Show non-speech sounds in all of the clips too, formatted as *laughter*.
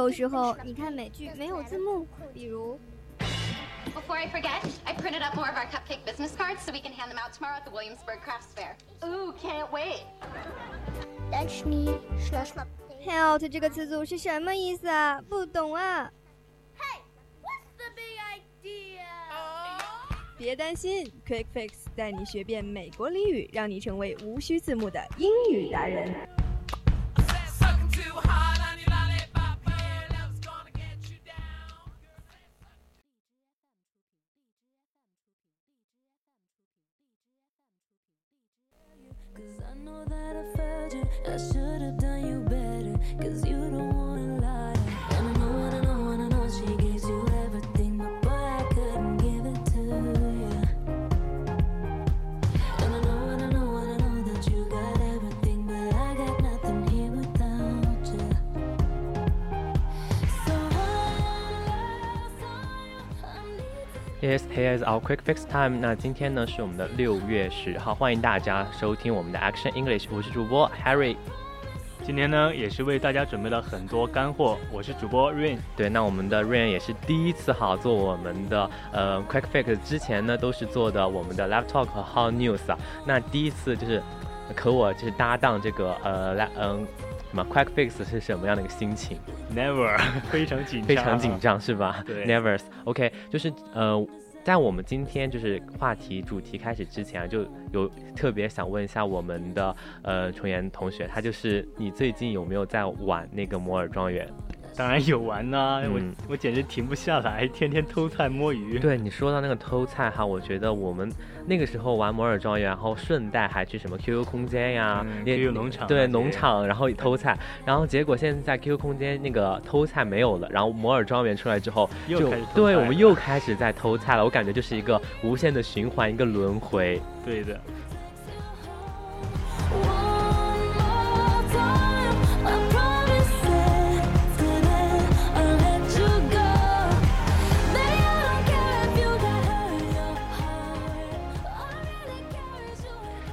有时候你看美剧没有字幕，比如。Before I forget, I printed up more of our cupcake business cards so we can hand them out tomorrow at the Williamsburg Crafts Fair. Ooh, can't wait. Help 这个词组是什么意思啊？不懂啊。Hey, what's the big idea? 别担心，Quick Fix 带你学遍美国俚语，让你成为无需字幕的英语达人。Yes, here is our quick fix time. 那今天呢是我们的六月十号，欢迎大家收听我们的 Action English。我是主播 Harry。 今天呢也是为大家准备了很多干货。我是主播 Rain。对，那我们的 Rain 也是第一次哈做我们的呃 quick fix，之前呢都是做的我们的 Live Talk 和 Hot News 啊。那第一次就是和我就是搭档这个呃来嗯什么 quick fix 是什么样的一个心情？Never，*laughs* 非常紧张，非常紧张是吧？对，Never。OK，就是呃。在我们今天就是话题主题开始之前啊，就有特别想问一下我们的呃重岩同学，他就是你最近有没有在玩那个摩尔庄园？当然有玩呐，我我简直停不下来，天天偷菜摸鱼。对你说到那个偷菜哈，我觉得我们那个时候玩摩尔庄园，然后顺带还去什么 QQ 空间呀，QQ 农场，对农场，然后偷菜，然后结果现在在 QQ 空间那个偷菜没有了，然后摩尔庄园出来之后，就对我们又开始在偷菜了，我感觉就是一个无限的循环，一个轮回。对的。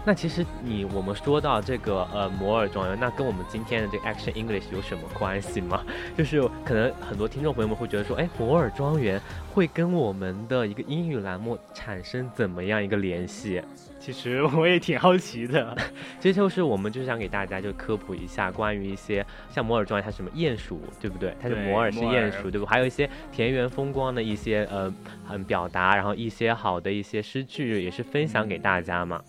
那其实你我们说到这个呃摩尔庄园，那跟我们今天的这个 Action English 有什么关系吗？*laughs* 就是可能很多听众朋友们会觉得说，哎，摩尔庄园会跟我们的一个英语栏目产生怎么样一个联系？其实我也挺好奇的。*laughs* 其实就是我们就是想给大家就科普一下关于一些像摩尔庄园它什么鼹鼠，对不对？它是摩尔是鼹鼠，对不？还有一些田园风光的一些呃很表达，然后一些好的一些诗句也是分享给大家嘛。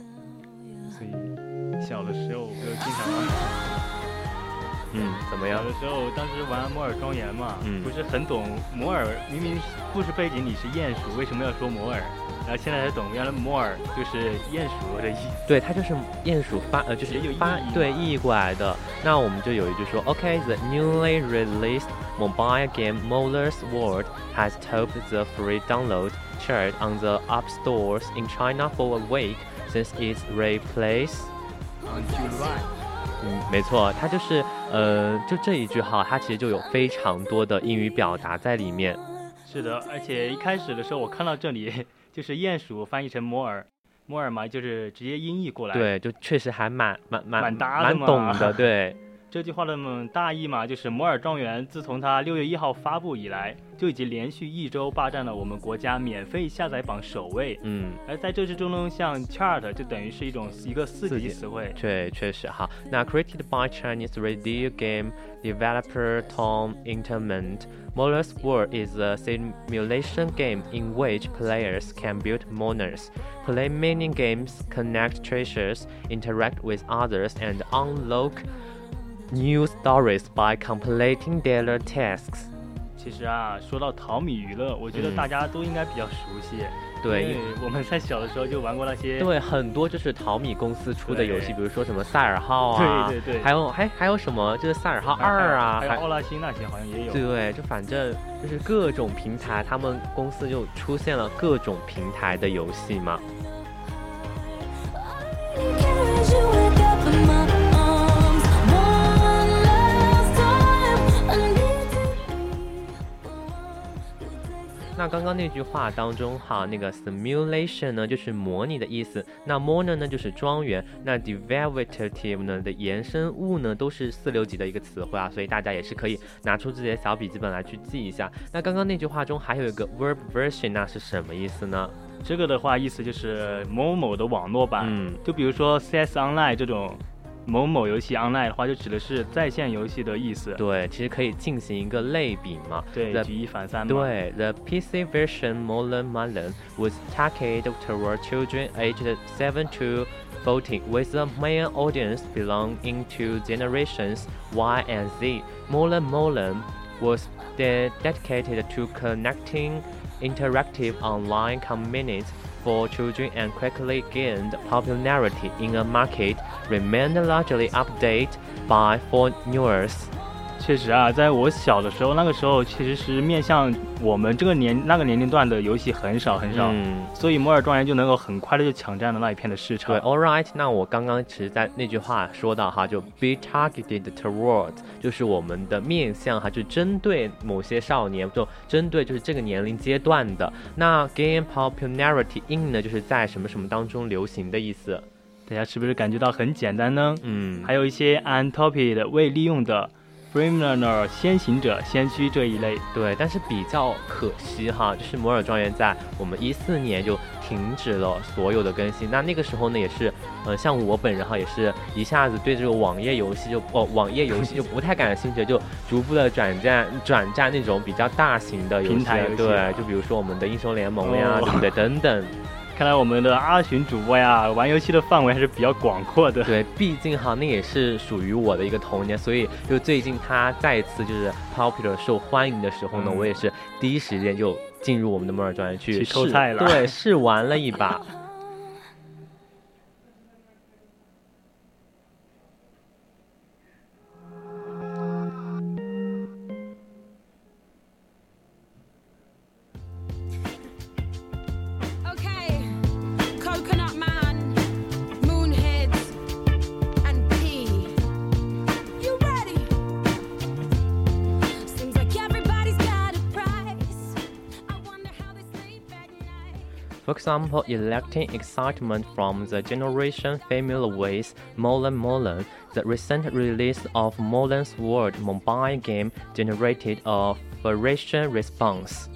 所以小的时候我就经常玩。嗯，怎么样？小的时候，当时玩摩尔庄园嘛，嗯，不是很懂摩尔。明明故事背景里是鼹鼠，为什么要说摩尔？然后现在才懂，原来摩尔就是鼹鼠的意思。对，它就是鼹鼠发，呃，就是发，对，译过来的。那我们就有一句说，OK，the newly released mobile game Moller's World has topped the free download chart on the App Stores in China for a week. Since its replace on July，嗯，没错，它就是，呃，就这一句哈，它其实就有非常多的英语表达在里面。是的，而且一开始的时候，我看到这里就是鼹鼠翻译成摩尔，摩尔嘛，就是直接音译过来。对，就确实还蛮蛮蛮蛮懂的，对。这句话的大意嘛，就是摩尔庄园自从它六月一号发布以来，就已经连续一周霸占了我们国家免费下载榜首位。嗯，而在这之中呢，像 chart 就等于是一种一个四级词汇。对，确实哈。那 created by Chinese radio game developer Tom Entertainment, Moller's World is a simulation game in which players can build monsters, play mini games, connect treasures, interact with others, and unlock. New stories by completing daily tasks。其实啊，说到淘米娱乐，我觉得大家都应该比较熟悉。对，我们在小的时候就玩过那些。对，很多就是淘米公司出的游戏，比如说什么赛尔号啊，对对对，还有还还有什么就是赛尔号二啊，还有奥拉星那些好像也有。对，就反正就是各种平台，他们公司就出现了各种平台的游戏嘛。那刚刚那句话当中哈，那个 simulation 呢就是模拟的意思，那 mono 呢就是庄园，那 derivative 呢的延伸物呢都是四六级的一个词汇啊，所以大家也是可以拿出自己的小笔记本来去记一下。那刚刚那句话中还有一个 verb version，那是什么意思呢？这个的话意思就是某某的网络版，嗯，就比如说 CS Online 这种。某某游戏 online 的话，就指的是在线游戏的意思。对，其实可以进行一个类比嘛。对，举一反三嘛。对，the PC version Molen Molen was targeted toward children aged seven to fourteen, with a main audience belonging to generations Y and Z. Molen Molen was dedicated to connecting interactive online communities for children and quickly gained popularity in a market remained largely updated by foreigners. 确实啊，在我小的时候，那个时候其实是面向我们这个年那个年龄段的游戏很少很少，嗯，所以摩尔庄园就能够很快的就抢占了那一片的市场。对，All right，那我刚刚其实在那句话说到哈，就 be targeted towards，就是我们的面向哈，就针对某些少年，就针对就是这个年龄阶段的。那 gain popularity in 呢，就是在什么什么当中流行的意思。大家是不是感觉到很简单呢？嗯，还有一些 untopied 未利用的。Premier 先行者、先驱这一类，对，但是比较可惜哈，就是摩尔庄园在我们一四年就停止了所有的更新。那那个时候呢，也是，呃，像我本人哈，也是一下子对这个网页游戏就哦，网页游戏就不太感兴趣，就逐步的转战转战那种比较大型的平台游戏，对，就比如说我们的英雄联盟呀，对不对？等等。看来我们的阿寻主播呀，玩游戏的范围还是比较广阔的。对，毕竟哈，那也是属于我的一个童年，所以就最近他再次就是 popular 受欢迎的时候呢，我也是第一时间就进入我们的摩尔庄园去试，对，试玩了一把。*laughs* example, electing excitement from the generation familiar with Molen Molen, the recent release of Molen's World mobile game generated a ferocious response.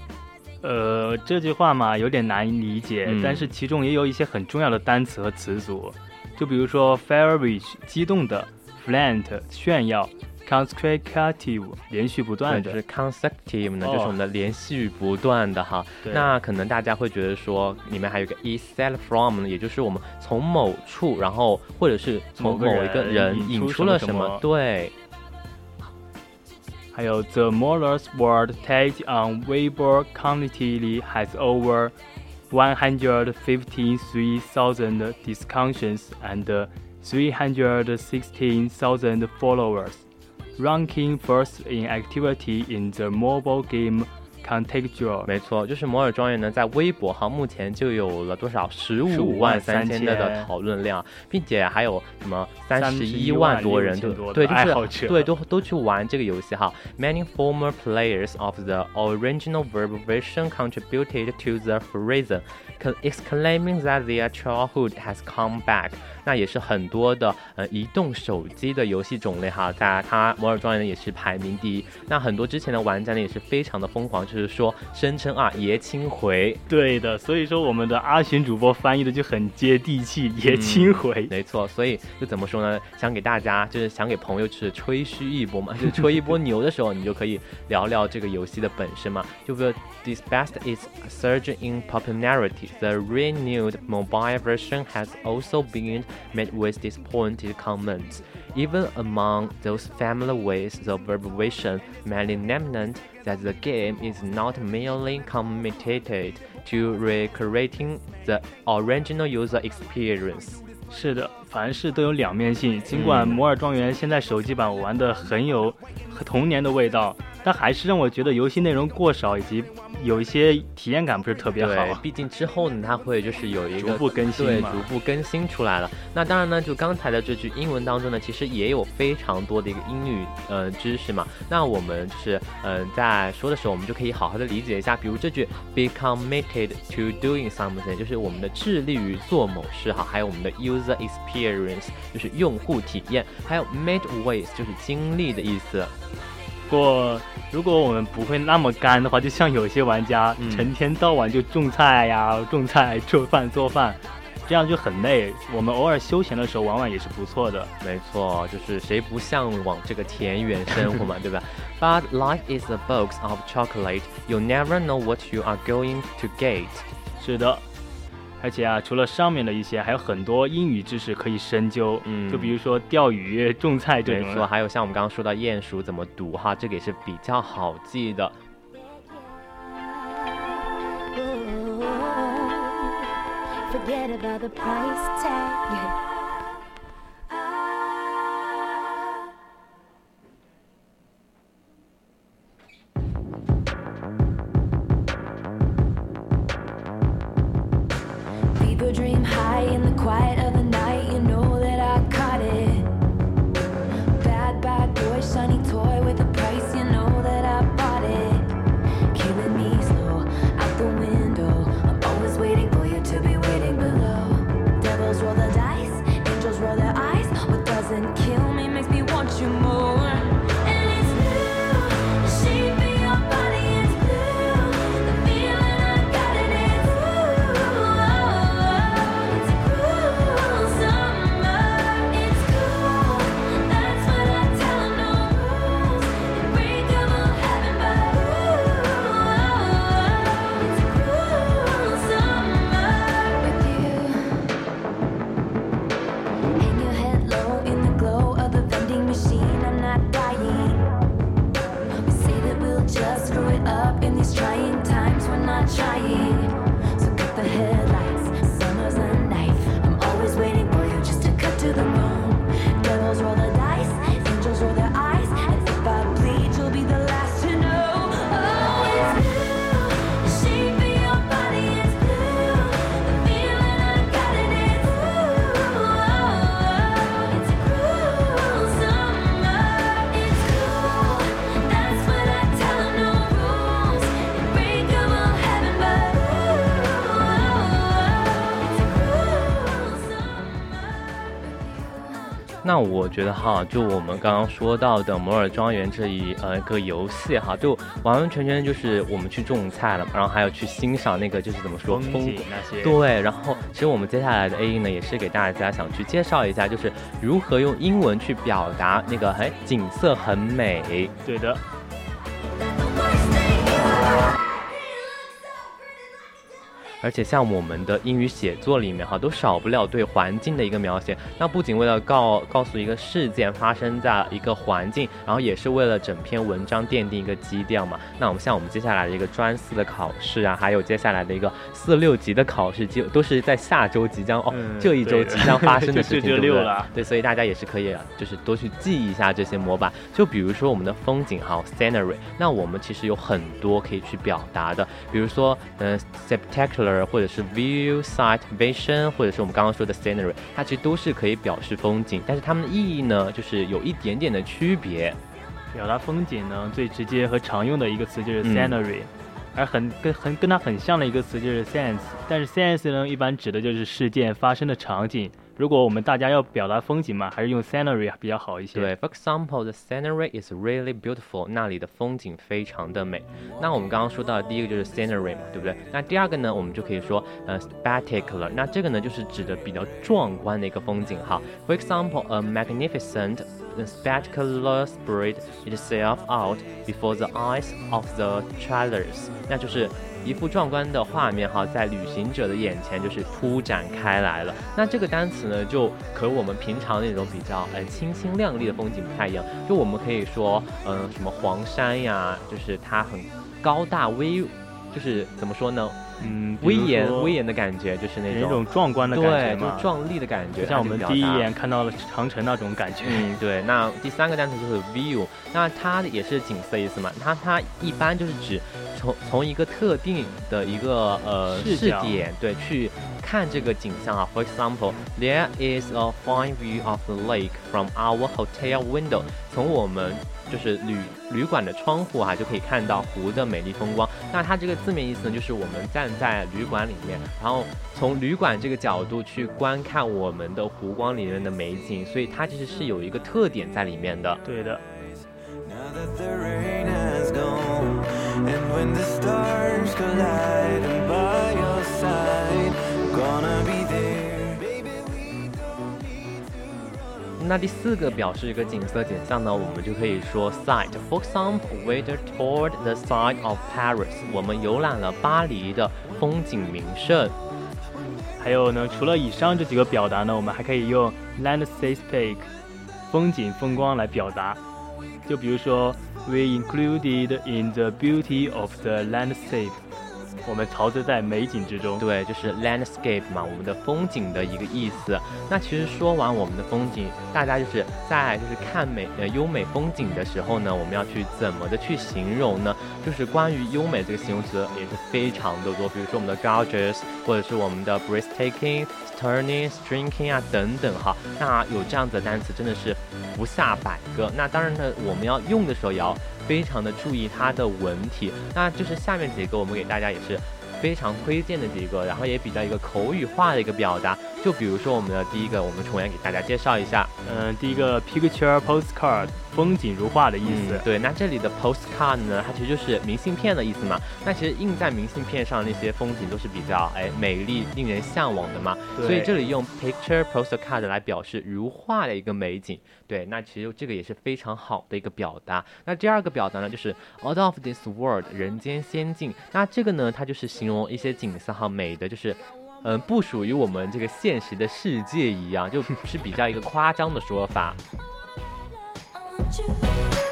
呃，这句话嘛有点难理解，嗯、但是其中也有一些很重要的单词和词组，就比如说 feverish 激动的，flaunt 炫耀 consecutive 连续不断的，就是 consecutive 呢，就是我们的连续不断的哈。那可能大家会觉得说，里面还有个 is set from，也就是我们从某处，然后或者是从某一个人引出了什么。对。还有 The Moller's World page on Weibo currently has over one hundred fifty three thousand discussions and three hundred sixteen thousand followers. ranking first in activity in the mobile game contextual。没错，就是摩尔庄园呢，在微博哈，目前就有了多少十五万三千的讨论量，并且还有什么三十一万多人，对，就是对，都都去玩这个游戏哈。Many former players of the original verb version contributed to the phrase, exclaiming that their childhood has come back. 那也是很多的呃移动手机的游戏种类哈，在它摩尔庄园呢也是排名第一。那很多之前的玩家呢也是非常的疯狂，就是说声称啊爷青回。对的，所以说我们的阿寻主播翻译的就很接地气，*laughs* 爷青回。没错，所以就怎么说呢？想给大家就是想给朋友就是吹嘘一波嘛，就吹一波牛的时候，你就可以聊聊这个游戏的本身嘛。就说 despite its surge in popularity, the renewed mobile version has also been met with disappointed comments. Even among those familiar with the version, many lament that the game is not merely committed to recreating the original user experience. 是的，凡事都有两面性。尽管《摩尔庄园》现在手机版我玩的很有童年的味道，但还是让我觉得游戏内容过少，以及有一些体验感不是特别好。对，毕竟之后呢，它会就是有一个逐步更新对，逐步更新出来了。那当然呢，就刚才的这句英文当中呢，其实也有非常多的一个英语呃知识嘛。那我们就是嗯在说的时候，我们就可以好好的理解一下。比如这句 be committed to doing something，就是我们的致力于做某事哈。还有我们的 user experience，就是用户体验。还有 made ways，就是经历的意思。不过，如果我们不会那么干的话，就像有些玩家成天到晚就种菜呀、种菜、*laughs* 做饭、做饭，这样就很累。我们偶尔休闲的时候玩玩也是不错的。没错，就是谁不向往这个田园生活嘛，*laughs* 对吧？But life is a box of chocolate. You never know what you are going to get. 是的。而且啊，除了上面的一些，还有很多英语知识可以深究。嗯，就比如说钓鱼、*laughs* 种菜这种。没错，还有像我们刚刚说到鼹鼠怎么读哈，这个也是比较好记的。那我觉得哈，就我们刚刚说到的摩尔庄园这一呃一个游戏哈，就完完全全就是我们去种菜了，然后还有去欣赏那个就是怎么说风景那些。对，然后其实我们接下来的 A 呢，也是给大家想去介绍一下，就是如何用英文去表达那个哎景色很美。对的。而且像我们的英语写作里面哈，都少不了对环境的一个描写。那不仅为了告告诉一个事件发生在一个环境，然后也是为了整篇文章奠定一个基调嘛。那我们像我们接下来的一个专四的考试啊，还有接下来的一个四六级的考试，就都是在下周即将哦，这一周即将发生的 *laughs* 事情，对不对？对，所以大家也是可以就是多去记一下这些模板。就比如说我们的风景哈，scenery，那我们其实有很多可以去表达的，比如说嗯，spectacular。或者是 view, sight, vision，或者是我们刚刚说的 scenery，它其实都是可以表示风景，但是它们的意义呢，就是有一点点的区别。表达风景呢，最直接和常用的一个词就是 scenery，而很跟很跟它很像的一个词就是 sense，但是 sense 呢，一般指的就是事件发生的场景。如果我们大家要表达风景嘛，还是用 scenery 比较好一些。对，for example，the scenery is really beautiful，那里的风景非常的美。那我们刚刚说到的第一个就是 scenery 嘛，对不对？那第二个呢，我们就可以说呃 spectacular，那这个呢就是指的比较壮观的一个风景哈。For example，a magnificent the spectacular spread itself out before the eyes of the travelers，那就是。一幅壮观的画面哈，在旅行者的眼前就是铺展开来了。那这个单词呢，就和我们平常那种比较呃清新亮丽的风景不太一样。就我们可以说，嗯，什么黄山呀，就是它很高大威，就是怎么说呢？嗯，威严威严的感觉，就是那种种壮观的感觉嘛，就壮丽的感觉，像我们第一眼看到了长城那种感觉。嗯，*laughs* 对。那第三个单词就是 view，那它也是景色意思嘛？它它一般就是指从从一个特定的一个呃视点对去看这个景象啊。For example, there is a fine view of the lake from our hotel window。从我们就是旅旅馆的窗户哈，就可以看到湖的美丽风光。那它这个字面意思呢，就是我们站在旅馆里面，然后从旅馆这个角度去观看我们的湖光里面的美景，所以它其实是有一个特点在里面的。对的。那第四个表示一个景色景象呢，我们就可以说 sight。For example, we toured the site of Paris。我们游览了巴黎的风景名胜。还有呢，除了以上这几个表达呢，我们还可以用 landscape，风景风光来表达。就比如说，we included in the beauty of the landscape。我们陶醉在美景之中，对，就是 landscape 嘛，我们的风景的一个意思。那其实说完我们的风景，大家就是在就是看美呃优美风景的时候呢，我们要去怎么的去形容呢？就是关于优美这个形容词也是非常的多，比如说我们的 gorgeous，或者是我们的 breathtaking、stunning、striking 啊等等哈。那有这样子的单词真的是不下百个。那当然呢，我们要用的时候也要。非常的注意它的文体，那就是下面几个我们给大家也是非常推荐的几个，然后也比较一个口语化的一个表达。就比如说我们的第一个，我们重来给大家介绍一下。嗯，第一个 picture postcard，风景如画的意思。对，那这里的 postcard 呢，它其实就是明信片的意思嘛。那其实印在明信片上那些风景都是比较哎美丽、令人向往的嘛。所以这里用 picture postcard 来表示如画的一个美景。对，那其实这个也是非常好的一个表达。那第二个表达呢，就是 out of this world，人间仙境。那这个呢，它就是形容一些景色哈，美的就是。嗯，不属于我们这个现实的世界一样，就是比较一个夸张的说法。*laughs*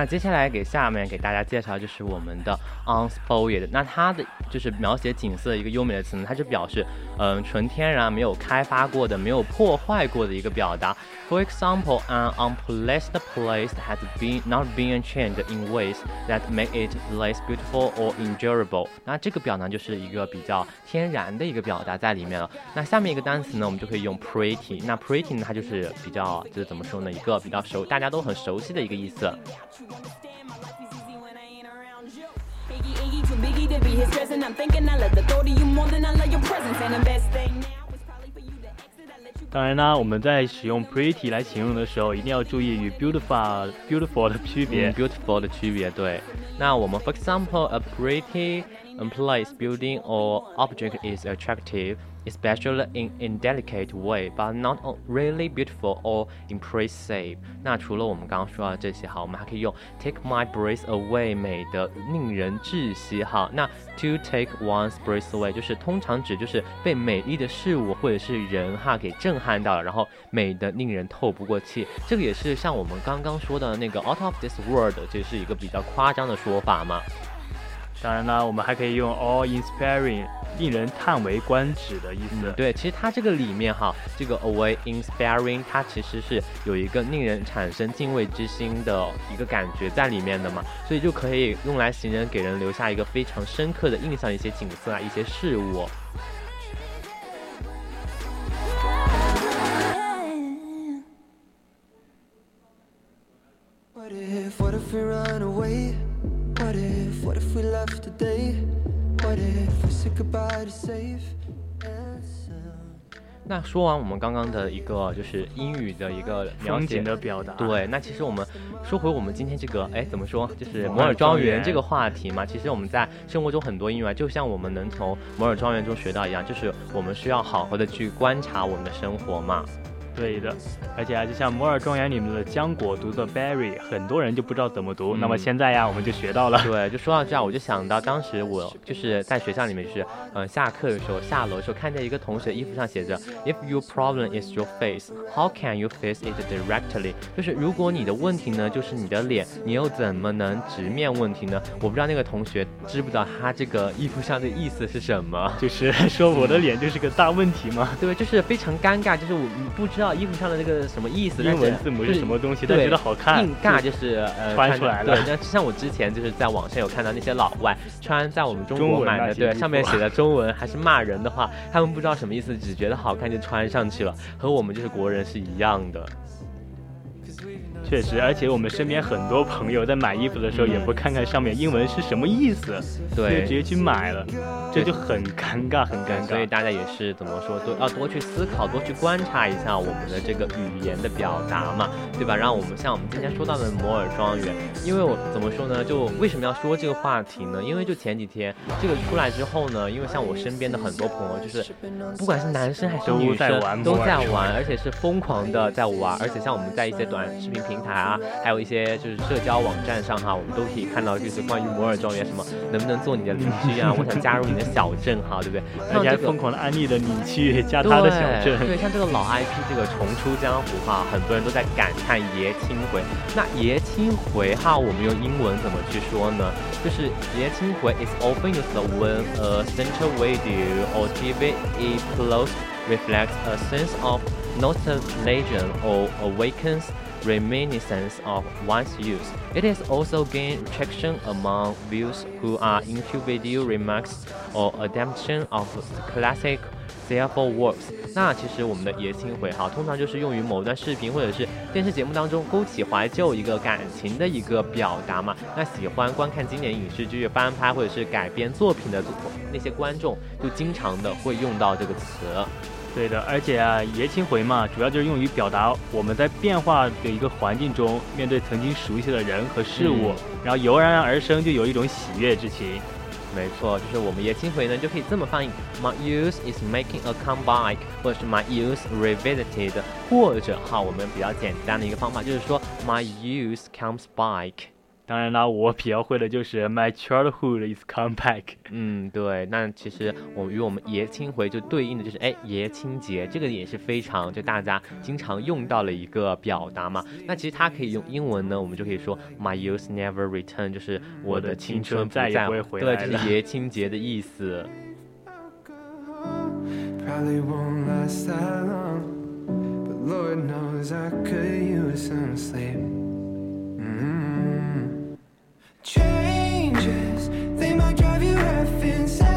那接下来给下面给大家介绍就是我们的 unspoiled，那它的就是描写景色一个优美的词呢，它就表示嗯纯天然没有开发过的没有破坏过的一个表达。For example, an unpolished place has been not been changed in ways that make it less beautiful or enjoyable。那这个表呢就是一个比较天然的一个表达在里面了。那下面一个单词呢，我们就可以用 pretty。那 pretty 呢，它就是比较就是怎么说呢，一个比较熟大家都很熟悉的一个意思。当然啦，我们在使用 pretty 来形容的时候，一定要注意与 beautiful beautiful 的区别。beautiful 的区别，对。那我们 for example a pretty place building or object is attractive Especially in indelicate way, but not really beautiful or impressive。那除了我们刚刚说到这些哈，我们还可以用 take my breath away，美的令人窒息哈。那 to take one's breath away 就是通常指就是被美丽的事物或者是人哈给震撼到了，然后美的令人透不过气。这个也是像我们刚刚说的那个 out of this world，这是一个比较夸张的说法嘛。当然呢，我们还可以用 all inspiring，令人叹为观止的意思。对，其实它这个里面哈，这个 away inspiring，它其实是有一个令人产生敬畏之心的一个感觉在里面的嘛，所以就可以用来形容给人留下一个非常深刻的印象，一些景色啊，一些事物。那说完我们刚刚的一个就是英语的一个描写风景的表达。对，那其实我们说回我们今天这个，哎，怎么说，就是摩摩尔庄园园这个话题嘛。其实我们在生活中很多英语啊，就像我们能从摩尔庄园中学到一样，就是我们需要好好的去观察我们的生活嘛。对的，而且啊，就像摩尔庄园里面的浆果读作 berry，很多人就不知道怎么读。嗯那么现在呀，我们就学到了。对，就说到这儿，我就想到当时我就是在学校里面，就是嗯、呃下课的时候下楼的时候，看见一个同学衣服上写着 "If your problem is your face, how can you face it directly？" 就是如果你的问题呢就是你的脸，你又怎么能直面问题呢？我不知道那个同学知不知道他这个衣服上的意思是什么。就是说我的脸就是个大问题嘛。对，就是非常尴尬，就是我不知道衣服上的那个什么意思，英是文字母是什么东西，但觉得好看，硬尬就是呃穿出来了。对，那像我之前就是在网上有看到那些老外穿在我们中国买的，对，上面写的中文还是骂人的话，他们不知道什么意思，只觉得好看就穿上去了，和我们就是国人是一样的。确实，而且我们身边很多朋友在买衣服的时候，也不看看上面英文是什么意思，就对直接去买了，这就很尴尬，很尴尬。所以大家也是怎么说，多要多去思考，多去观察一下我们的这个语言的表达嘛，对吧？让我们像我们今天说到的摩尔庄园，因为我怎么说呢？就为什么要说这个话题呢？因为就前几天这个出来之后呢，因为像我身边的很多朋友，就是不管是男生还是都女生在玩都在玩，而且是疯狂的在玩，而且像我们在一些短视频平台啊，还有一些就是社交网站上哈，我们都可以看到就是关于摩尔庄园什么能不能做你的邻居啊，*laughs* 我想加入你的小镇哈，对不对？而且还像这个疯狂的安利的你去加他的小镇。对，像这个老 IP 这个重出江湖哈，很多人都在感叹爷青回。那爷青回哈，我们用英文怎么去说呢？就是爷青回 is often used when a central video or TV episode reflects a sense of nostalgia or awakens reminiscence of one's youth. It has also gained traction among viewers who are into video remarks or adaptation of classic theatrical works。那其实我们的爷青回哈，通常就是用于某段视频或者是电视节目当中勾起怀旧一个感情的一个表达嘛。那喜欢观看经典影视剧翻拍或者是改编作品的那些观众，就经常的会用到这个词。对的，而且啊，爷青回嘛，主要就是用于表达我们在变化的一个环境中，面对曾经熟悉的人和事物，嗯然后油然而生，就有一种喜悦之情。没错，就是我们爷青回呢，就可以这么翻译：My youth is making a comeback，或者是 My youth revisited，或者哈，我们比较简单的一个方法就是说 My youth comes back。当然啦，我比较会的就是 My childhood is come back。嗯，对，那其实我们与我们爷青回就对应的就是哎爷青节，这个也是非常就大家经常用到的一个表达嘛。那其实它可以用英文呢，我们就可以说 My youth never return，就是我的青春不再再也不会回，来了这是爷青节的意思。Changes, they might drive you half insane,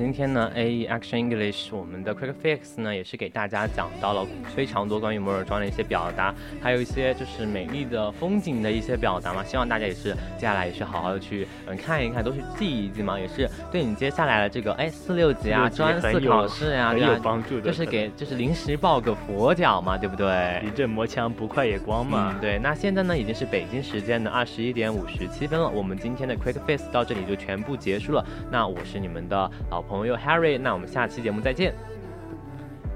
今天呢，A Action English，我们的 Quick Fix 呢，也是给大家讲到了非常多关于摩尔庄的一些表达，还有一些就是美丽的风景的一些表达嘛。希望大家也是接下来也是好好的去嗯看一看，都去记一记嘛，也是对你接下来的这个哎四六级啊、专四考试呀、很对啊有帮助的。就是给就是临时抱个佛脚嘛，对不对？一阵磨枪不快也光嘛。嗯，对。那现在呢，已经是北京时间的二十一点五十七分了。我们今天的 Quick Fix 到这里就全部结束了。那我是你们的老朋友 Harry，那我们下期节目再见。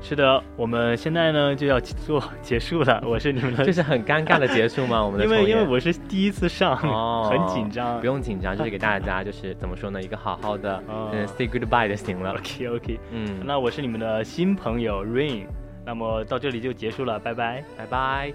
是的，我们现在呢就要做结束了。*laughs* 我是你们的，这是很尴尬的结束吗？我们的 *laughs* 因为因为我是第一次上，哦，*laughs* 很紧张。不用紧张，就是给大家就是怎么说呢，一个好好的嗯 say goodbye 就行了。OK OK，嗯，那我是你们的新朋友 Rain，那么到这里就结束了，拜拜，拜拜。